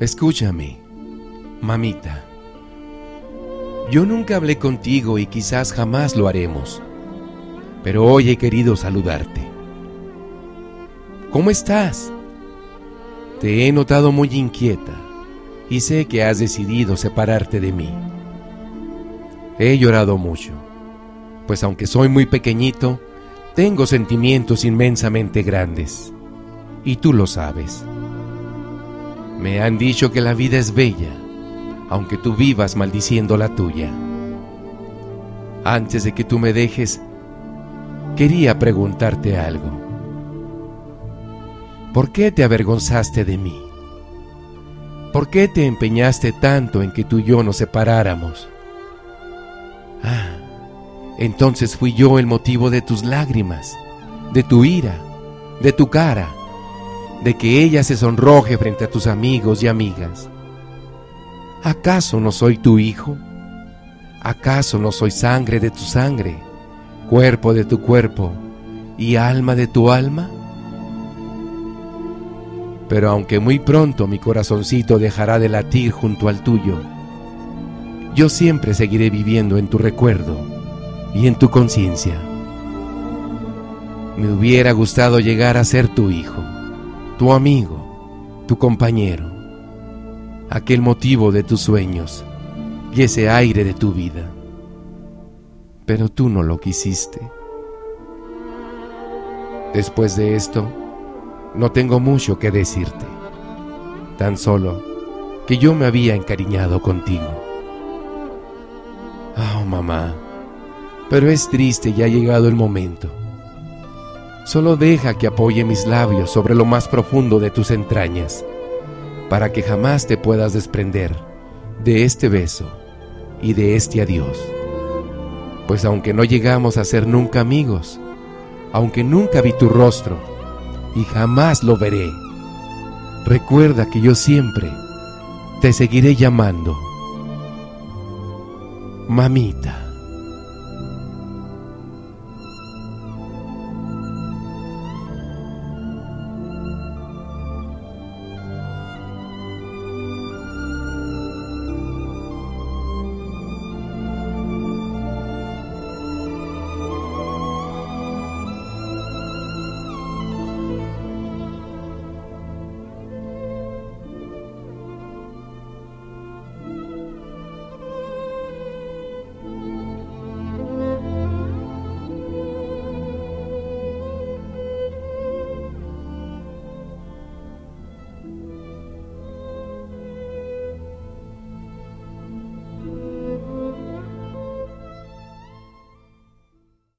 Escúchame, mamita. Yo nunca hablé contigo y quizás jamás lo haremos, pero hoy he querido saludarte. ¿Cómo estás? Te he notado muy inquieta y sé que has decidido separarte de mí. He llorado mucho, pues aunque soy muy pequeñito, tengo sentimientos inmensamente grandes, y tú lo sabes. Me han dicho que la vida es bella, aunque tú vivas maldiciendo la tuya. Antes de que tú me dejes, quería preguntarte algo. ¿Por qué te avergonzaste de mí? ¿Por qué te empeñaste tanto en que tú y yo nos separáramos? Ah, entonces fui yo el motivo de tus lágrimas, de tu ira, de tu cara, de que ella se sonroje frente a tus amigos y amigas. ¿Acaso no soy tu hijo? ¿Acaso no soy sangre de tu sangre, cuerpo de tu cuerpo y alma de tu alma? Pero aunque muy pronto mi corazoncito dejará de latir junto al tuyo, yo siempre seguiré viviendo en tu recuerdo y en tu conciencia. Me hubiera gustado llegar a ser tu hijo, tu amigo, tu compañero, aquel motivo de tus sueños y ese aire de tu vida. Pero tú no lo quisiste. Después de esto, no tengo mucho que decirte, tan solo que yo me había encariñado contigo. Oh, mamá, pero es triste y ha llegado el momento. Solo deja que apoye mis labios sobre lo más profundo de tus entrañas, para que jamás te puedas desprender de este beso y de este adiós. Pues aunque no llegamos a ser nunca amigos, aunque nunca vi tu rostro y jamás lo veré, recuerda que yo siempre te seguiré llamando mamita.